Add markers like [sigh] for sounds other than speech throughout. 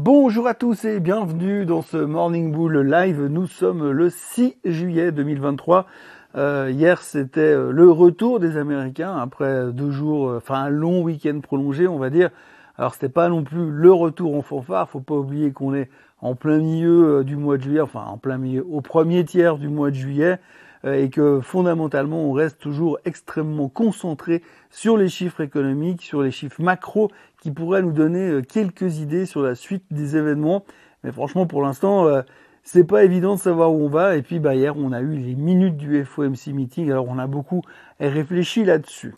Bonjour à tous et bienvenue dans ce Morning Bull Live. Nous sommes le 6 juillet 2023. Euh, hier, c'était euh, le retour des Américains après deux jours, euh, enfin un long week-end prolongé, on va dire. Alors, c'était pas non plus le retour en fanfare. Faut pas oublier qu'on est en plein milieu du mois de juillet, enfin en plein milieu, au premier tiers du mois de juillet. Euh, et que fondamentalement on reste toujours extrêmement concentré sur les chiffres économiques, sur les chiffres macro qui pourraient nous donner euh, quelques idées sur la suite des événements. Mais franchement pour l'instant euh, c'est pas évident de savoir où on va. Et puis bah, hier on a eu les minutes du FOMC meeting, alors on a beaucoup réfléchi là-dessus.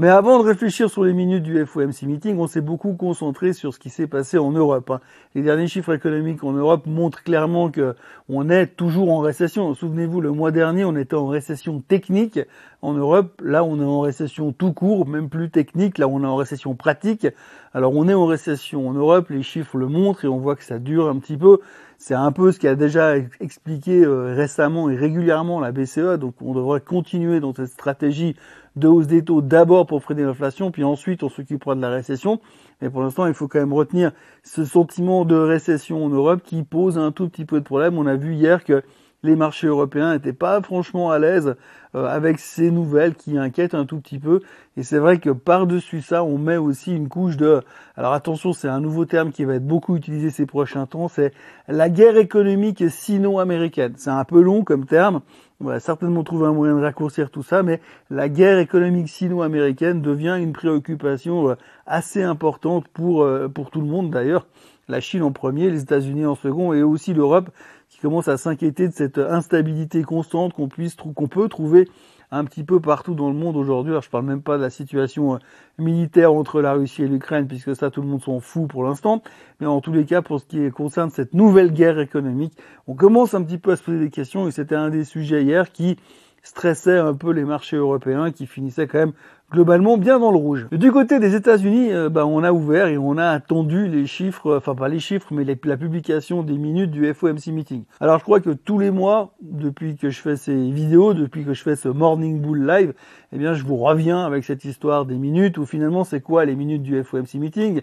Mais avant de réfléchir sur les minutes du FOMC meeting, on s'est beaucoup concentré sur ce qui s'est passé en Europe. Hein. Les derniers chiffres économiques en Europe montrent clairement que on est toujours en récession. Souvenez-vous, le mois dernier, on était en récession technique en Europe. Là, on est en récession tout court, même plus technique. Là, on est en récession pratique. Alors, on est en récession en Europe. Les chiffres le montrent et on voit que ça dure un petit peu. C'est un peu ce qui a déjà expliqué euh, récemment et régulièrement la BCE. Donc, on devrait continuer dans cette stratégie de hausse des taux d'abord pour freiner l'inflation, puis ensuite on s'occupera de la récession. Mais pour l'instant, il faut quand même retenir ce sentiment de récession en Europe qui pose un tout petit peu de problème. On a vu hier que les marchés européens n'étaient pas franchement à l'aise euh, avec ces nouvelles qui inquiètent un tout petit peu. Et c'est vrai que par-dessus ça, on met aussi une couche de... Alors attention, c'est un nouveau terme qui va être beaucoup utilisé ces prochains temps, c'est la guerre économique sino-américaine. C'est un peu long comme terme, on va certainement trouver un moyen de raccourcir tout ça, mais la guerre économique sino-américaine devient une préoccupation euh, assez importante pour, euh, pour tout le monde d'ailleurs. La Chine en premier, les États-Unis en second et aussi l'Europe qui commence à s'inquiéter de cette instabilité constante qu'on puisse qu'on peut trouver un petit peu partout dans le monde aujourd'hui. Alors je parle même pas de la situation euh, militaire entre la Russie et l'Ukraine, puisque ça tout le monde s'en fout pour l'instant. Mais en tous les cas, pour ce qui concerne cette nouvelle guerre économique, on commence un petit peu à se poser des questions et c'était un des sujets hier qui stressait un peu les marchés européens qui finissaient quand même globalement bien dans le rouge. Du côté des États-Unis, euh, bah, on a ouvert et on a attendu les chiffres, enfin pas les chiffres, mais la publication des minutes du FOMC meeting. Alors je crois que tous les mois, depuis que je fais ces vidéos, depuis que je fais ce Morning Bull Live, eh bien je vous reviens avec cette histoire des minutes, où finalement c'est quoi les minutes du FOMC meeting?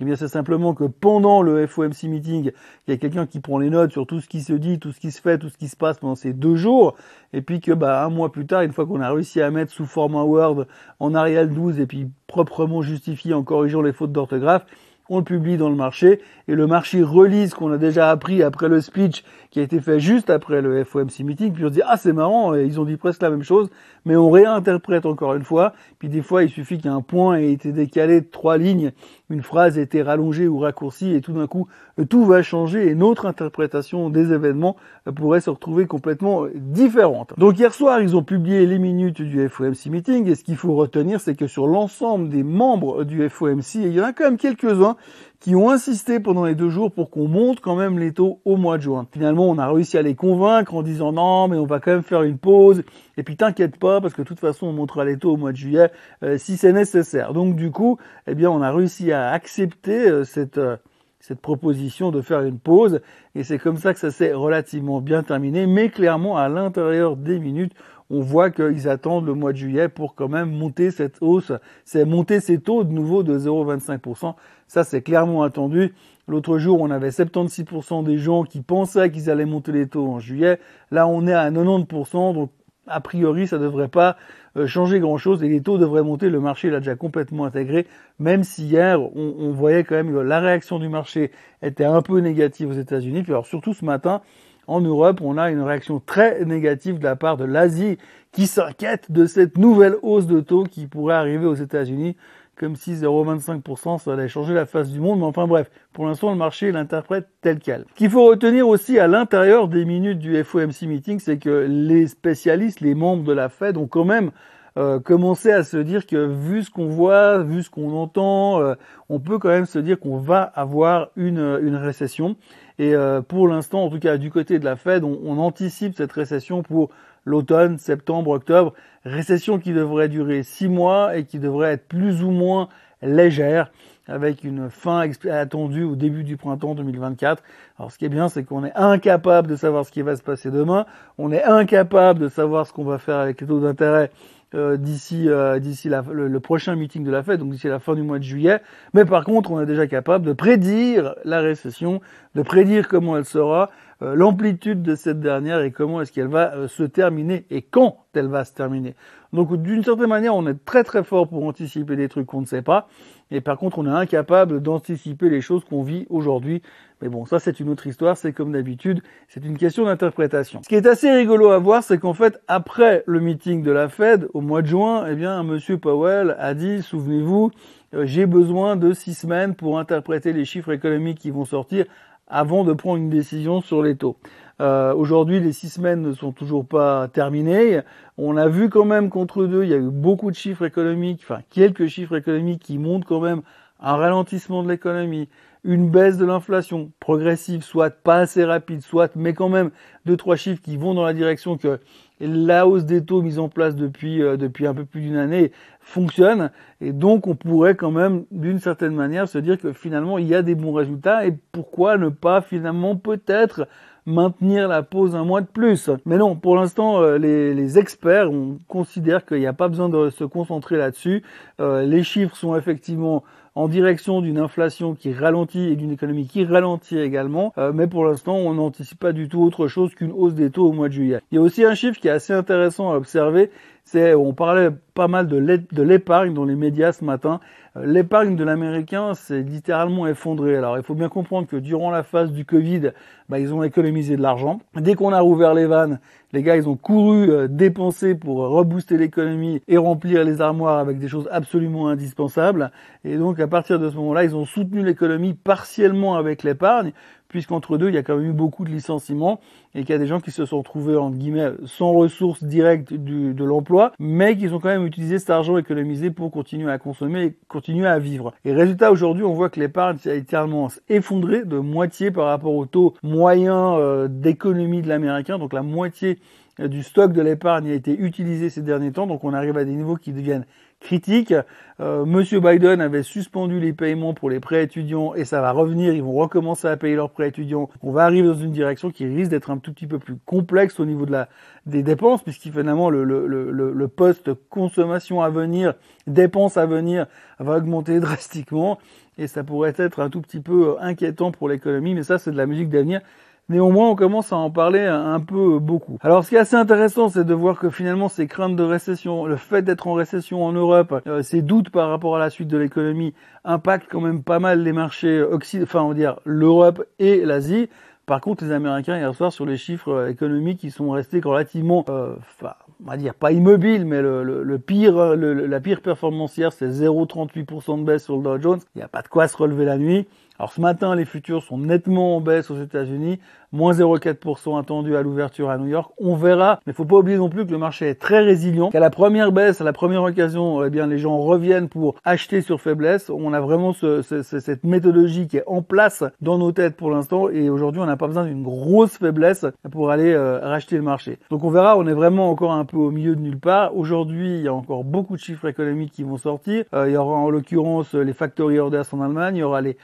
Eh bien, c'est simplement que pendant le FOMC meeting, il y a quelqu'un qui prend les notes sur tout ce qui se dit, tout ce qui se fait, tout ce qui se passe pendant ces deux jours, et puis que, bah, un mois plus tard, une fois qu'on a réussi à mettre sous format Word en Arial 12 et puis proprement justifié en corrigeant les fautes d'orthographe, on le publie dans le marché et le marché relise qu'on a déjà appris après le speech qui a été fait juste après le FOMC meeting, puis on se dit ah c'est marrant, ils ont dit presque la même chose, mais on réinterprète encore une fois, puis des fois il suffit qu'un point ait été décalé de trois lignes, une phrase ait été rallongée ou raccourcie et tout d'un coup tout va changer et notre interprétation des événements pourrait se retrouver complètement différente. Donc hier soir ils ont publié les minutes du FOMC meeting et ce qu'il faut retenir c'est que sur l'ensemble des membres du FOMC, il y en a quand même quelques-uns qui ont insisté pendant les deux jours pour qu'on monte quand même les taux au mois de juin. Finalement, on a réussi à les convaincre en disant non, mais on va quand même faire une pause. Et puis t'inquiète pas, parce que de toute façon, on montera les taux au mois de juillet euh, si c'est nécessaire. Donc du coup, eh on a réussi à accepter euh, cette euh, cette proposition de faire une pause. Et c'est comme ça que ça s'est relativement bien terminé. Mais clairement, à l'intérieur des minutes, on voit qu'ils attendent le mois de juillet pour quand même monter cette hausse, c'est monter ces taux de nouveau de 0,25%. Ça, c'est clairement attendu. L'autre jour, on avait 76% des gens qui pensaient qu'ils allaient monter les taux en juillet. Là, on est à 90%, donc a priori, ça ne devrait pas euh, changer grand-chose et les taux devraient monter. Le marché l'a déjà complètement intégré, même si hier, on, voyait quand même que la réaction du marché était un peu négative aux États-Unis. Puis surtout ce matin, en Europe, on a une réaction très négative de la part de l'Asie qui s'inquiète de cette nouvelle hausse de taux qui pourrait arriver aux États-Unis, comme si 0,25% ça allait changer la face du monde. Mais enfin bref, pour l'instant, le marché l'interprète tel quel. Ce qu'il faut retenir aussi à l'intérieur des minutes du FOMC meeting, c'est que les spécialistes, les membres de la Fed ont quand même euh, commencé à se dire que vu ce qu'on voit, vu ce qu'on entend, euh, on peut quand même se dire qu'on va avoir une, une récession. Et euh, pour l'instant, en tout cas du côté de la Fed, on, on anticipe cette récession pour l'automne, septembre, octobre. Récession qui devrait durer six mois et qui devrait être plus ou moins légère avec une fin attendue au début du printemps 2024. Alors ce qui est bien, c'est qu'on est incapable de savoir ce qui va se passer demain, on est incapable de savoir ce qu'on va faire avec les taux d'intérêt euh, d'ici euh, d'ici le, le, prochain meeting de la Fed, donc d'ici la fin du mois de juillet. Mais par contre, on est déjà capable de prédire la récession, de prédire comment elle sera, l'amplitude de cette dernière et comment est-ce qu'elle va euh, se terminer et quand elle va se terminer. Donc d'une certaine manière, on est très très fort pour anticiper des trucs qu'on ne sait pas. Et par contre, on est incapable d'anticiper les choses qu'on vit aujourd'hui. Mais bon, ça c'est une autre histoire, c'est comme d'habitude, c'est une question d'interprétation. Ce qui est assez rigolo à voir, c'est qu'en fait, après le meeting de la Fed, au mois de juin, eh bien, Monsieur Powell a dit, souvenez-vous, euh, j'ai besoin de six semaines pour interpréter les chiffres économiques qui vont sortir avant de prendre une décision sur les taux. Euh, Aujourd'hui, les six semaines ne sont toujours pas terminées. On a vu quand même qu'entre deux, il y a eu beaucoup de chiffres économiques, enfin quelques chiffres économiques qui montrent quand même un ralentissement de l'économie, une baisse de l'inflation progressive, soit pas assez rapide, soit, mais quand même deux trois chiffres qui vont dans la direction que la hausse des taux mise en place depuis euh, depuis un peu plus d'une année fonctionne et donc on pourrait quand même d'une certaine manière se dire que finalement il y a des bons résultats et pourquoi ne pas finalement peut-être maintenir la pause un mois de plus. Mais non, pour l'instant, euh, les, les, experts on considère qu'il n'y a pas besoin de se concentrer là-dessus. Euh, les chiffres sont effectivement en direction d'une inflation qui ralentit et d'une économie qui ralentit également. Euh, mais pour l'instant, on n'anticipe pas du tout autre chose qu'une hausse des taux au mois de juillet. Il y a aussi un chiffre qui est assez intéressant à observer. C'est, on parlait pas mal de l'épargne dans les médias ce matin. Euh, l'épargne de l'américain s'est littéralement effondrée. Alors il faut bien comprendre que durant la phase du Covid, bah, ils ont économisé de l'argent. Dès qu'on a rouvert les vannes, les gars ils ont couru euh, dépenser pour rebooster l'économie et remplir les armoires avec des choses absolument indispensables. Et donc à partir de ce moment-là, ils ont soutenu l'économie partiellement avec l'épargne puisqu'entre deux, il y a quand même eu beaucoup de licenciements et qu'il y a des gens qui se sont retrouvés, entre guillemets, sans ressources directes du, de l'emploi, mais qui ont quand même utilisé cet argent économisé pour continuer à consommer et continuer à vivre. Et résultat, aujourd'hui, on voit que l'épargne s'est littéralement effondrée de moitié par rapport au taux moyen euh, d'économie de l'américain, donc la moitié euh, du stock de l'épargne a été utilisé ces derniers temps, donc on arrive à des niveaux qui deviennent critique. Euh, Monsieur Biden avait suspendu les paiements pour les prêts étudiants et ça va revenir. Ils vont recommencer à payer leurs prêts étudiants. On va arriver dans une direction qui risque d'être un tout petit peu plus complexe au niveau de la des dépenses, puisqu'il finalement le, le, le, le poste consommation à venir, dépenses à venir, va augmenter [laughs] drastiquement et ça pourrait être un tout petit peu inquiétant pour l'économie. Mais ça, c'est de la musique d'avenir. Néanmoins, on commence à en parler un peu beaucoup. Alors, ce qui est assez intéressant, c'est de voir que finalement, ces craintes de récession, le fait d'être en récession en Europe, euh, ces doutes par rapport à la suite de l'économie, impactent quand même pas mal les marchés occidentaux, enfin, on va dire l'Europe et l'Asie. Par contre, les Américains hier soir sur les chiffres euh, économiques, ils sont restés relativement, euh, on va dire pas immobiles, mais le, le, pire, la pire performance hier, c'est 0,38% de baisse sur le Dow Jones. Il n'y a pas de quoi se relever la nuit. Alors ce matin, les futurs sont nettement en baisse aux États-Unis, moins 0,4% attendu à l'ouverture à New York. On verra, mais faut pas oublier non plus que le marché est très résilient. Qu'à la première baisse, à la première occasion, eh bien les gens reviennent pour acheter sur faiblesse. On a vraiment ce, cette méthodologie qui est en place dans nos têtes pour l'instant, et aujourd'hui on n'a pas besoin d'une grosse faiblesse pour aller euh, racheter le marché. Donc on verra, on est vraiment encore un peu au milieu de nulle part. Aujourd'hui, il y a encore beaucoup de chiffres économiques qui vont sortir. Euh, il y aura en l'occurrence les factory orders en Allemagne, il y aura les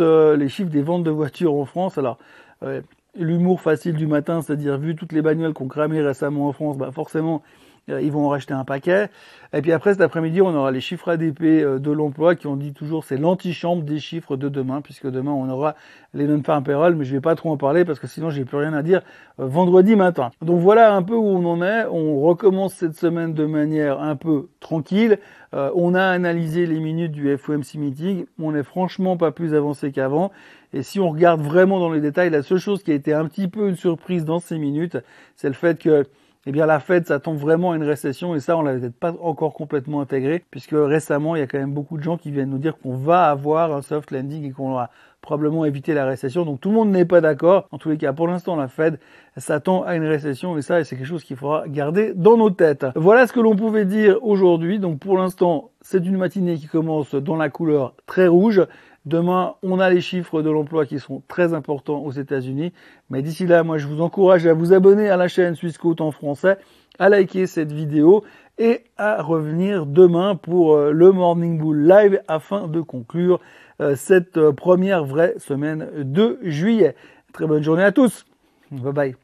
euh, les chiffres des ventes de voitures en France. Alors, euh, l'humour facile du matin, c'est-à-dire vu toutes les bagnoles qu'on cramé récemment en France, bah forcément, ils vont en racheter un paquet. Et puis après, cet après-midi, on aura les chiffres ADP de l'emploi qui ont dit toujours c'est l'antichambre des chiffres de demain, puisque demain, on aura les non-farm payroll, mais je vais pas trop en parler parce que sinon, j'ai plus rien à dire vendredi matin. Donc voilà un peu où on en est. On recommence cette semaine de manière un peu tranquille. Euh, on a analysé les minutes du FOMC meeting, on n'est franchement pas plus avancé qu'avant. Et si on regarde vraiment dans les détails, la seule chose qui a été un petit peu une surprise dans ces minutes, c'est le fait que eh bien la Fed s'attend vraiment à une récession et ça on l'avait peut-être pas encore complètement intégré puisque récemment il y a quand même beaucoup de gens qui viennent nous dire qu'on va avoir un soft landing et qu'on va probablement éviter la récession. Donc tout le monde n'est pas d'accord. En tous les cas, pour l'instant, la Fed s'attend à une récession et ça, c'est quelque chose qu'il faudra garder dans nos têtes. Voilà ce que l'on pouvait dire aujourd'hui. Donc pour l'instant, c'est une matinée qui commence dans la couleur très rouge. Demain, on a les chiffres de l'emploi qui seront très importants aux États-Unis. Mais d'ici là, moi, je vous encourage à vous abonner à la chaîne Suisse en français, à liker cette vidéo et à revenir demain pour euh, le Morning Bull Live afin de conclure euh, cette euh, première vraie semaine de juillet. Très bonne journée à tous. Bye bye.